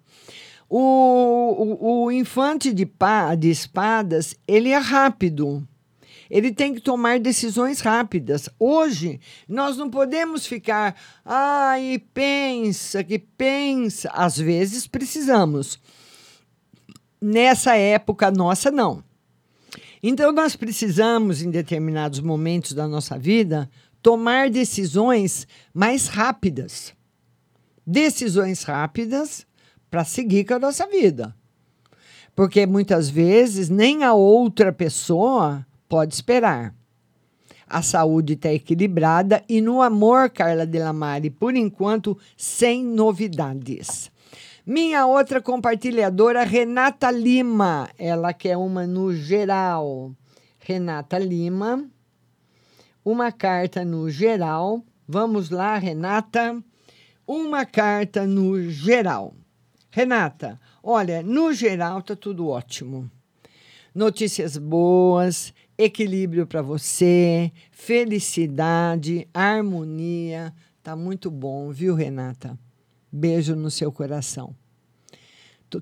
O, o, o infante de, pá, de espadas, ele é rápido. Ele tem que tomar decisões rápidas. Hoje, nós não podemos ficar, ai, pensa, que pensa. Às vezes precisamos. Nessa época nossa, não. Então, nós precisamos, em determinados momentos da nossa vida, tomar decisões mais rápidas. Decisões rápidas para seguir com a nossa vida. Porque muitas vezes nem a outra pessoa pode esperar. A saúde está equilibrada e no amor, Carla Delamare, por enquanto, sem novidades. Minha outra compartilhadora, Renata Lima, ela quer uma no geral. Renata Lima, uma carta no geral. Vamos lá, Renata. Uma carta no geral. Renata, olha, no geral tá tudo ótimo. Notícias boas, equilíbrio para você, felicidade, harmonia. Tá muito bom, viu, Renata? Beijo no seu coração.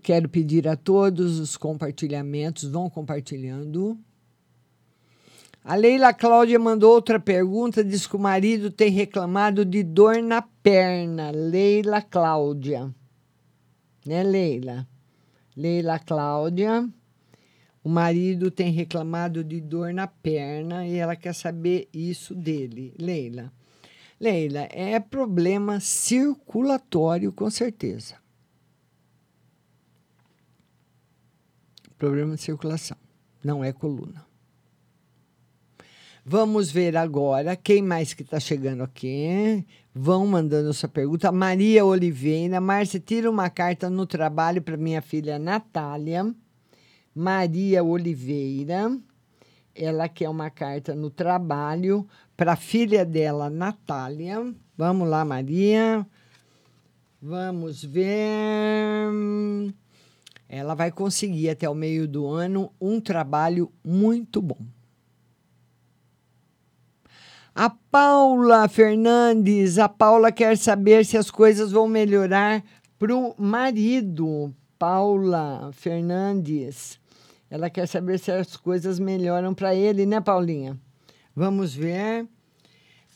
Quero pedir a todos os compartilhamentos, vão compartilhando. A Leila Cláudia mandou outra pergunta, diz que o marido tem reclamado de dor na perna. Leila Cláudia né, Leila? Leila Cláudia. O marido tem reclamado de dor na perna e ela quer saber isso dele. Leila. Leila, é problema circulatório, com certeza. Problema de circulação, não é coluna. Vamos ver agora quem mais que está chegando aqui. Vão mandando sua pergunta. Maria Oliveira. Márcia, tira uma carta no trabalho para minha filha Natália. Maria Oliveira. Ela quer uma carta no trabalho para a filha dela, Natália. Vamos lá, Maria. Vamos ver. Ela vai conseguir até o meio do ano um trabalho muito bom. A Paula Fernandes, a Paula quer saber se as coisas vão melhorar para o marido. Paula Fernandes, ela quer saber se as coisas melhoram para ele, né, Paulinha? Vamos ver,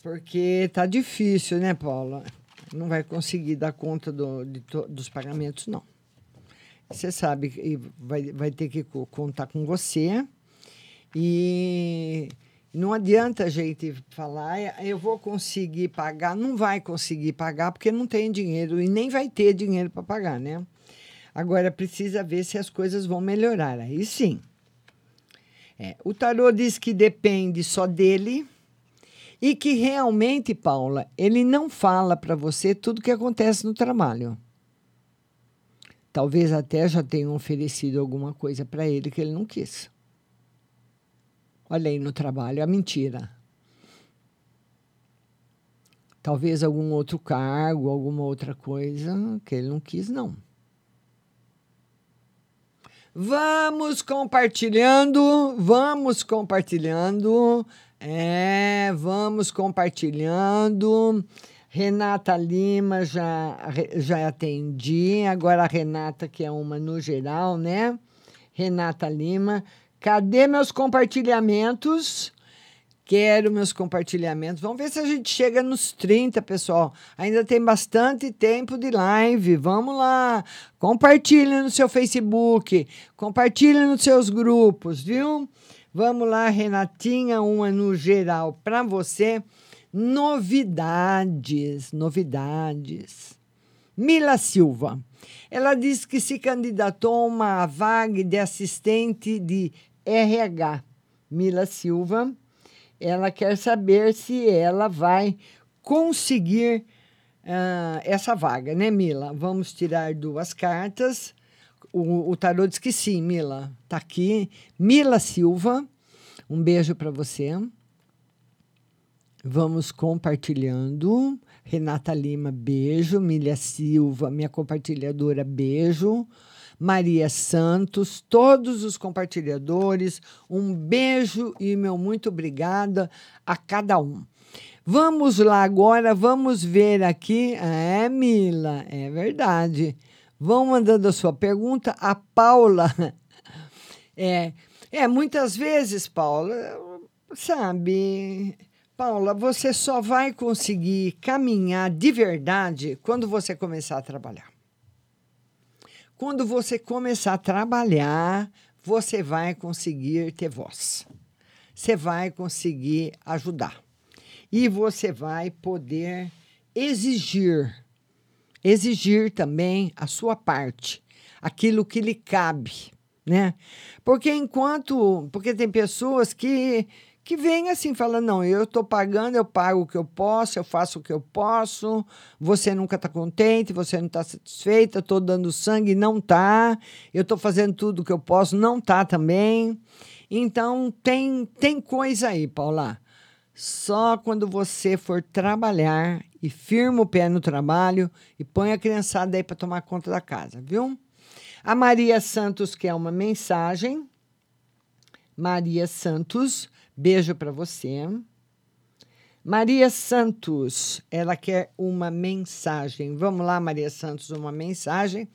porque tá difícil, né, Paula? Não vai conseguir dar conta do, de, dos pagamentos, não. Você sabe, vai, vai ter que contar com você. E não adianta a gente falar, ah, eu vou conseguir pagar. Não vai conseguir pagar porque não tem dinheiro e nem vai ter dinheiro para pagar, né? Agora precisa ver se as coisas vão melhorar. Aí sim. É, o tarô diz que depende só dele e que realmente, Paula, ele não fala para você tudo que acontece no trabalho. Talvez até já tenham oferecido alguma coisa para ele que ele não quis. Olha aí no trabalho, a mentira. Talvez algum outro cargo, alguma outra coisa que ele não quis, não. Vamos compartilhando, vamos compartilhando. É, vamos compartilhando. Renata Lima já, já atendi. Agora a Renata, que é uma no geral, né? Renata Lima. Cadê meus compartilhamentos? Quero meus compartilhamentos. Vamos ver se a gente chega nos 30, pessoal. Ainda tem bastante tempo de live. Vamos lá. Compartilhe no seu Facebook. Compartilhe nos seus grupos, viu? Vamos lá, Renatinha, uma no geral para você. Novidades, novidades. Mila Silva. Ela diz que se candidatou a uma vaga de assistente de RH. Mila Silva ela quer saber se ela vai conseguir uh, essa vaga, né, Mila? Vamos tirar duas cartas. O, o tarô diz que sim, Mila. Tá aqui. Mila Silva, um beijo para você. Vamos compartilhando. Renata Lima, beijo. Mila Silva, minha compartilhadora, beijo. Maria Santos, todos os compartilhadores. Um beijo e meu muito obrigada a cada um. Vamos lá agora, vamos ver aqui. É, Mila, é verdade. Vão mandando a sua pergunta. A Paula. É, é muitas vezes, Paula, sabe. Paula, você só vai conseguir caminhar de verdade quando você começar a trabalhar. Quando você começar a trabalhar, você vai conseguir ter voz. Você vai conseguir ajudar. E você vai poder exigir, exigir também a sua parte, aquilo que lhe cabe, né? Porque enquanto, porque tem pessoas que que vem assim, falando: não, eu estou pagando, eu pago o que eu posso, eu faço o que eu posso, você nunca está contente, você não está satisfeita, estou dando sangue, não está, eu estou fazendo tudo o que eu posso, não está também. Então, tem, tem coisa aí, Paula. Só quando você for trabalhar e firma o pé no trabalho e põe a criançada aí para tomar conta da casa, viu? A Maria Santos quer uma mensagem. Maria Santos Beijo para você. Maria Santos, ela quer uma mensagem. Vamos lá, Maria Santos, uma mensagem.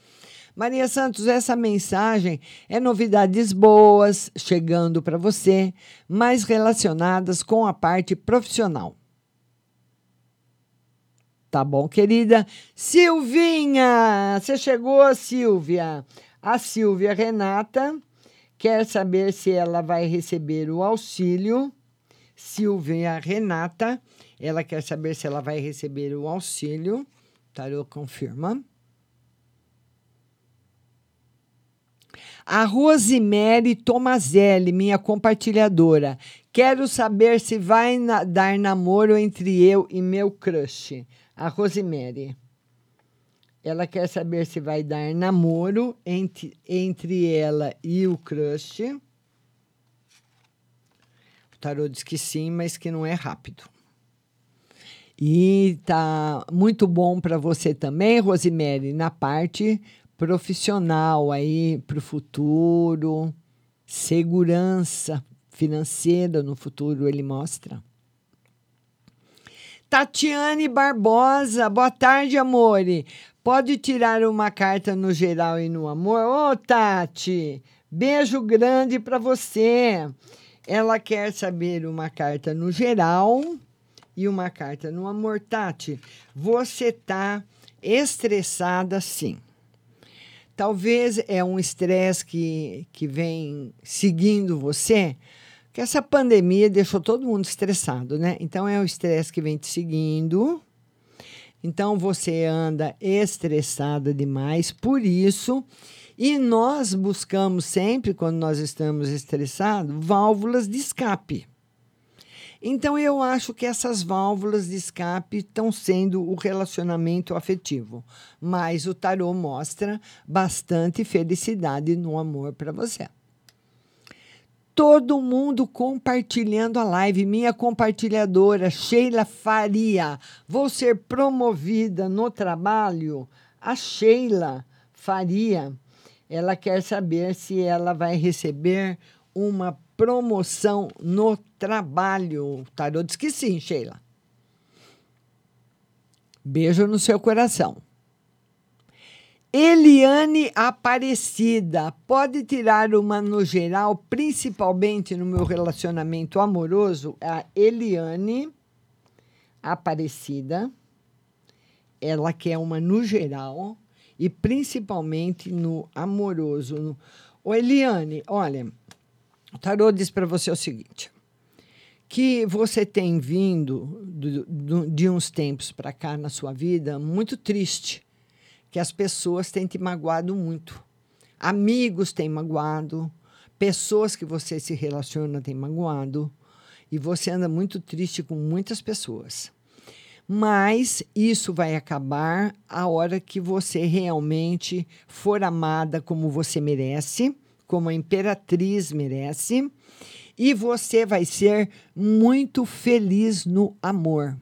Maria Santos, essa mensagem é novidades boas chegando para você, mais relacionadas com a parte profissional. Tá bom, querida? Silvinha, você chegou, Silvia. A Silvia Renata quer saber se ela vai receber o auxílio. Silvia Renata, ela quer saber se ela vai receber o auxílio. Tarô confirma. A Rosemary Tomazelli, minha compartilhadora. Quero saber se vai na dar namoro entre eu e meu crush. A Rosemary. Ela quer saber se vai dar namoro entre, entre ela e o crush. O tarô diz que sim, mas que não é rápido. E tá muito bom para você também, Rosemary, na parte profissional aí para o futuro, segurança financeira no futuro, ele mostra. Tatiane Barbosa, boa tarde, amore. Pode tirar uma carta no geral e no amor? Ô, oh, Tati, beijo grande para você. Ela quer saber uma carta no geral e uma carta no amor. Tati, você tá estressada sim. Talvez é um estresse que, que vem seguindo você, que essa pandemia deixou todo mundo estressado, né? Então é o estresse que vem te seguindo. Então você anda estressada demais, por isso. E nós buscamos sempre, quando nós estamos estressados, válvulas de escape. Então eu acho que essas válvulas de escape estão sendo o relacionamento afetivo, mas o tarô mostra bastante felicidade no amor para você todo mundo compartilhando a live. Minha compartilhadora, Sheila Faria. Vou ser promovida no trabalho. A Sheila Faria, ela quer saber se ela vai receber uma promoção no trabalho. O tarô diz que sim, Sheila. Beijo no seu coração. Eliane Aparecida, pode tirar uma no geral, principalmente no meu relacionamento amoroso? A Eliane Aparecida, ela quer uma no geral e principalmente no amoroso. No... Ô Eliane, olha, o tarô diz para você o seguinte: que você tem vindo do, do, de uns tempos para cá na sua vida muito triste, que as pessoas têm te magoado muito. Amigos têm magoado, pessoas que você se relaciona têm magoado, e você anda muito triste com muitas pessoas. Mas isso vai acabar a hora que você realmente for amada como você merece, como a imperatriz merece e você vai ser muito feliz no amor.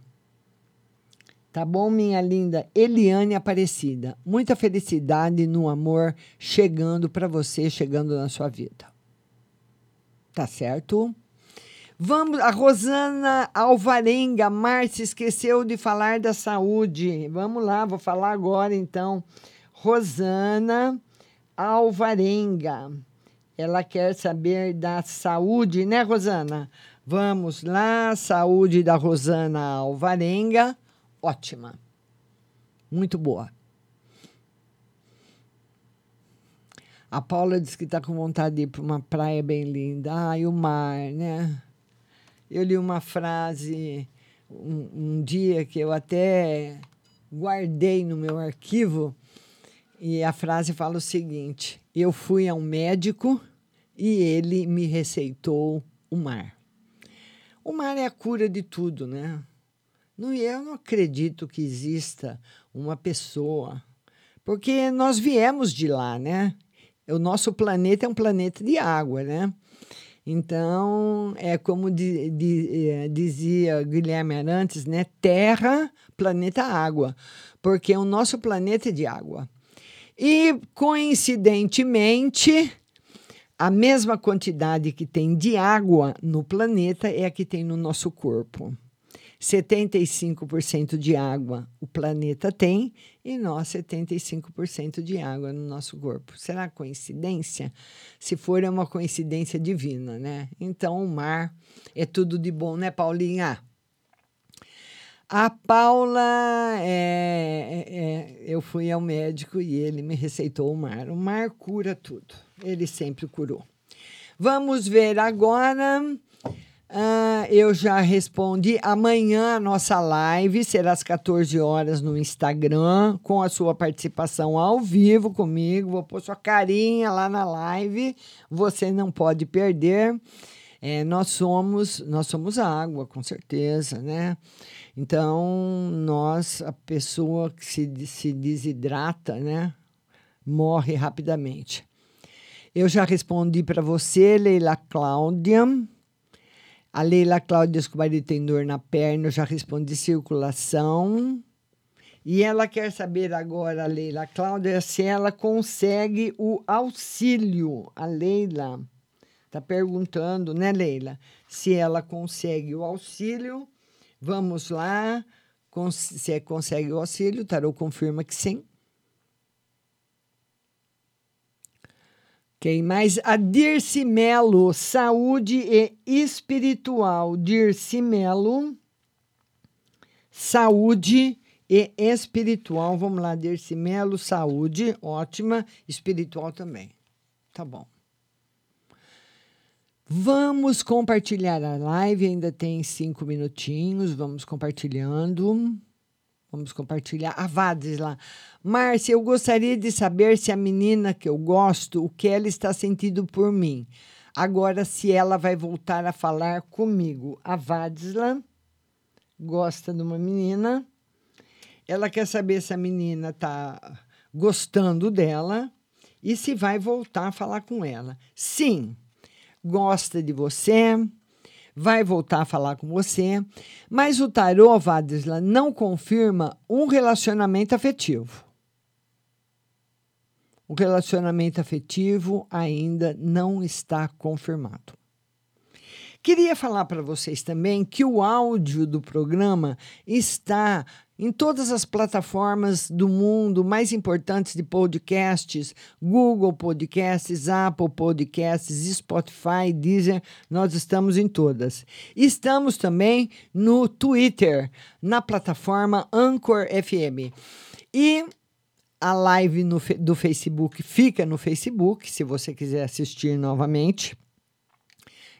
Tá bom, minha linda Eliane Aparecida? Muita felicidade no amor chegando para você, chegando na sua vida. Tá certo? Vamos, a Rosana Alvarenga, Márcia esqueceu de falar da saúde. Vamos lá, vou falar agora então. Rosana Alvarenga. Ela quer saber da saúde, né, Rosana? Vamos lá, saúde da Rosana Alvarenga. Ótima. Muito boa. A Paula disse que está com vontade de ir para uma praia bem linda. Ai, o mar, né? Eu li uma frase um, um dia que eu até guardei no meu arquivo e a frase fala o seguinte: Eu fui a um médico e ele me receitou o mar. O mar é a cura de tudo, né? Não, eu não acredito que exista uma pessoa, porque nós viemos de lá, né? O nosso planeta é um planeta de água, né? Então, é como é, dizia Guilherme Arantes, né? Terra, planeta água, porque o nosso planeta é de água. E, coincidentemente, a mesma quantidade que tem de água no planeta é a que tem no nosso corpo. 75% de água o planeta tem e nós 75% de água no nosso corpo. Será coincidência? Se for, é uma coincidência divina, né? Então, o mar é tudo de bom, né, Paulinha? A Paula, é, é, é, eu fui ao médico e ele me receitou o mar. O mar cura tudo. Ele sempre curou. Vamos ver agora. Uh, eu já respondi. Amanhã a nossa live será às 14 horas no Instagram, com a sua participação ao vivo comigo. Vou pôr sua carinha lá na live. Você não pode perder. É, nós somos nós somos água, com certeza, né? Então, nós, a pessoa que se, se desidrata, né, morre rapidamente. Eu já respondi para você, Leila Cláudia. A Leila Cláudia Escobar tem dor na perna, eu já respondi circulação. E ela quer saber agora, a Leila Cláudia, se ela consegue o auxílio. A Leila está perguntando, né, Leila? Se ela consegue o auxílio Vamos lá. Se consegue o auxílio, o tarô confirma que sim. Quem mais? A Dirce Melo, saúde e espiritual. Dirce Melo, saúde e espiritual. Vamos lá, Dirce Melo, saúde, ótima, espiritual também. Tá bom. Vamos compartilhar a live, ainda tem cinco minutinhos. Vamos compartilhando. Vamos compartilhar. A Vades lá. Márcia, eu gostaria de saber se a menina que eu gosto, o que ela está sentindo por mim. Agora, se ela vai voltar a falar comigo. A Vadisla gosta de uma menina. Ela quer saber se a menina está gostando dela e se vai voltar a falar com ela. Sim gosta de você, vai voltar a falar com você, mas o tarô, Vadisla, não confirma um relacionamento afetivo. O relacionamento afetivo ainda não está confirmado. Queria falar para vocês também que o áudio do programa está em todas as plataformas do mundo mais importantes de podcasts, Google Podcasts, Apple Podcasts, Spotify, Deezer, nós estamos em todas. Estamos também no Twitter, na plataforma Anchor FM. E a live no, do Facebook fica no Facebook, se você quiser assistir novamente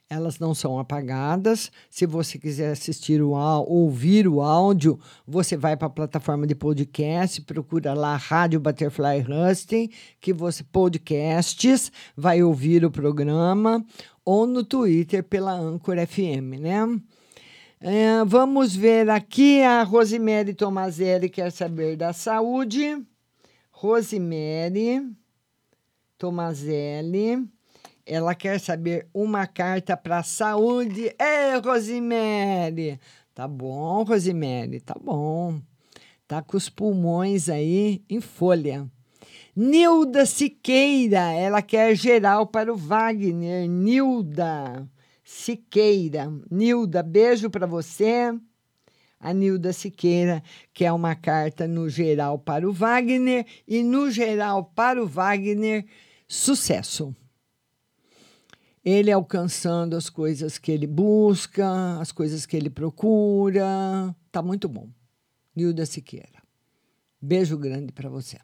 elas não são apagadas. Se você quiser assistir o ouvir o áudio, você vai para a plataforma de podcast, procura lá Rádio Butterfly Husting, que você podcasts, vai ouvir o programa ou no Twitter pela Anchor FM, né? É, vamos ver aqui a Rosemary Tomazelli quer saber da saúde. Rosemary Tomazelli ela quer saber uma carta para saúde. Ei, Rosemary! Tá bom, Rosemary, tá bom. Tá com os pulmões aí em folha. Nilda Siqueira, ela quer geral para o Wagner. Nilda Siqueira. Nilda, beijo para você. A Nilda Siqueira quer uma carta no geral para o Wagner e no geral para o Wagner, sucesso ele alcançando as coisas que ele busca, as coisas que ele procura. Tá muito bom. Nilda Siqueira. Beijo grande para você.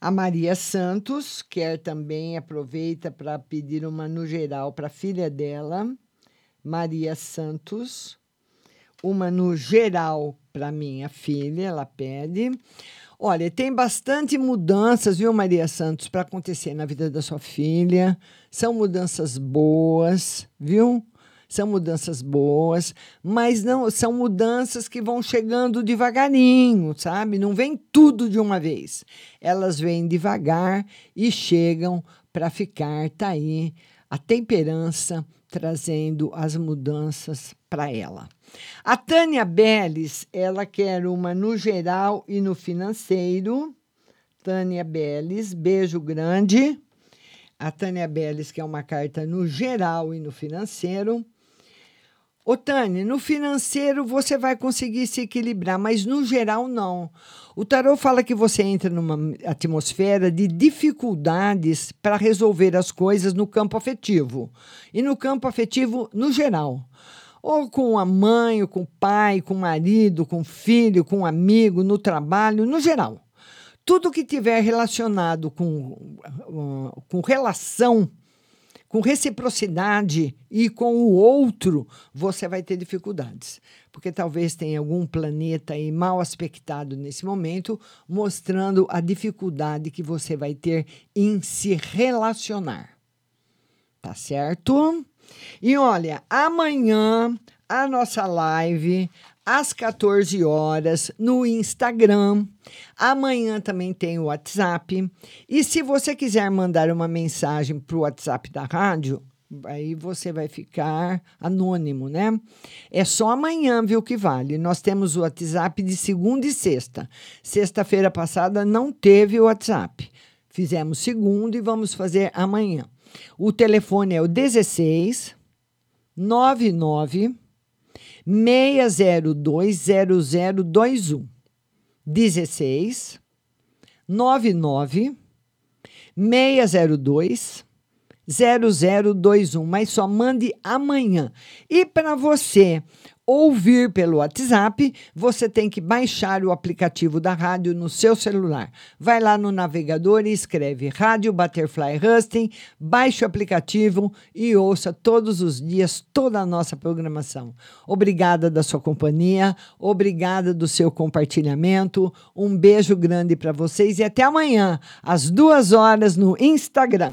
A Maria Santos quer também aproveita para pedir uma no geral para a filha dela, Maria Santos, uma no geral para minha filha, ela pede. Olha, tem bastante mudanças, viu, Maria Santos, para acontecer na vida da sua filha. São mudanças boas, viu? São mudanças boas, mas não são mudanças que vão chegando devagarinho, sabe? Não vem tudo de uma vez. Elas vêm devagar e chegam para ficar. Tá aí a temperança trazendo as mudanças para ela. A Tânia Beles, ela quer uma no geral e no financeiro. Tânia Beles, beijo grande. A Tânia Beles quer uma carta no geral e no financeiro. Ô, Tânia, no financeiro você vai conseguir se equilibrar, mas no geral não. O tarot fala que você entra numa atmosfera de dificuldades para resolver as coisas no campo afetivo. E no campo afetivo, no geral ou com a mãe, ou com o pai, com o marido, com o filho, com um amigo, no trabalho, no geral. Tudo que tiver relacionado com, com relação, com reciprocidade e com o outro, você vai ter dificuldades. Porque talvez tenha algum planeta aí mal aspectado nesse momento, mostrando a dificuldade que você vai ter em se relacionar. Tá certo? E olha, amanhã a nossa live às 14 horas no Instagram. Amanhã também tem o WhatsApp. E se você quiser mandar uma mensagem para o WhatsApp da rádio, aí você vai ficar anônimo, né? É só amanhã, viu, que vale. Nós temos o WhatsApp de segunda e sexta. Sexta-feira passada não teve o WhatsApp. Fizemos segunda e vamos fazer amanhã. O telefone é o 16 99 602 0021. 16 99 602 0021, mas só mande amanhã. E para você ouvir pelo WhatsApp, você tem que baixar o aplicativo da rádio no seu celular. Vai lá no navegador e escreve Rádio Butterfly Husting, baixe o aplicativo e ouça todos os dias toda a nossa programação. Obrigada da sua companhia, obrigada do seu compartilhamento. Um beijo grande para vocês e até amanhã, às duas horas, no Instagram.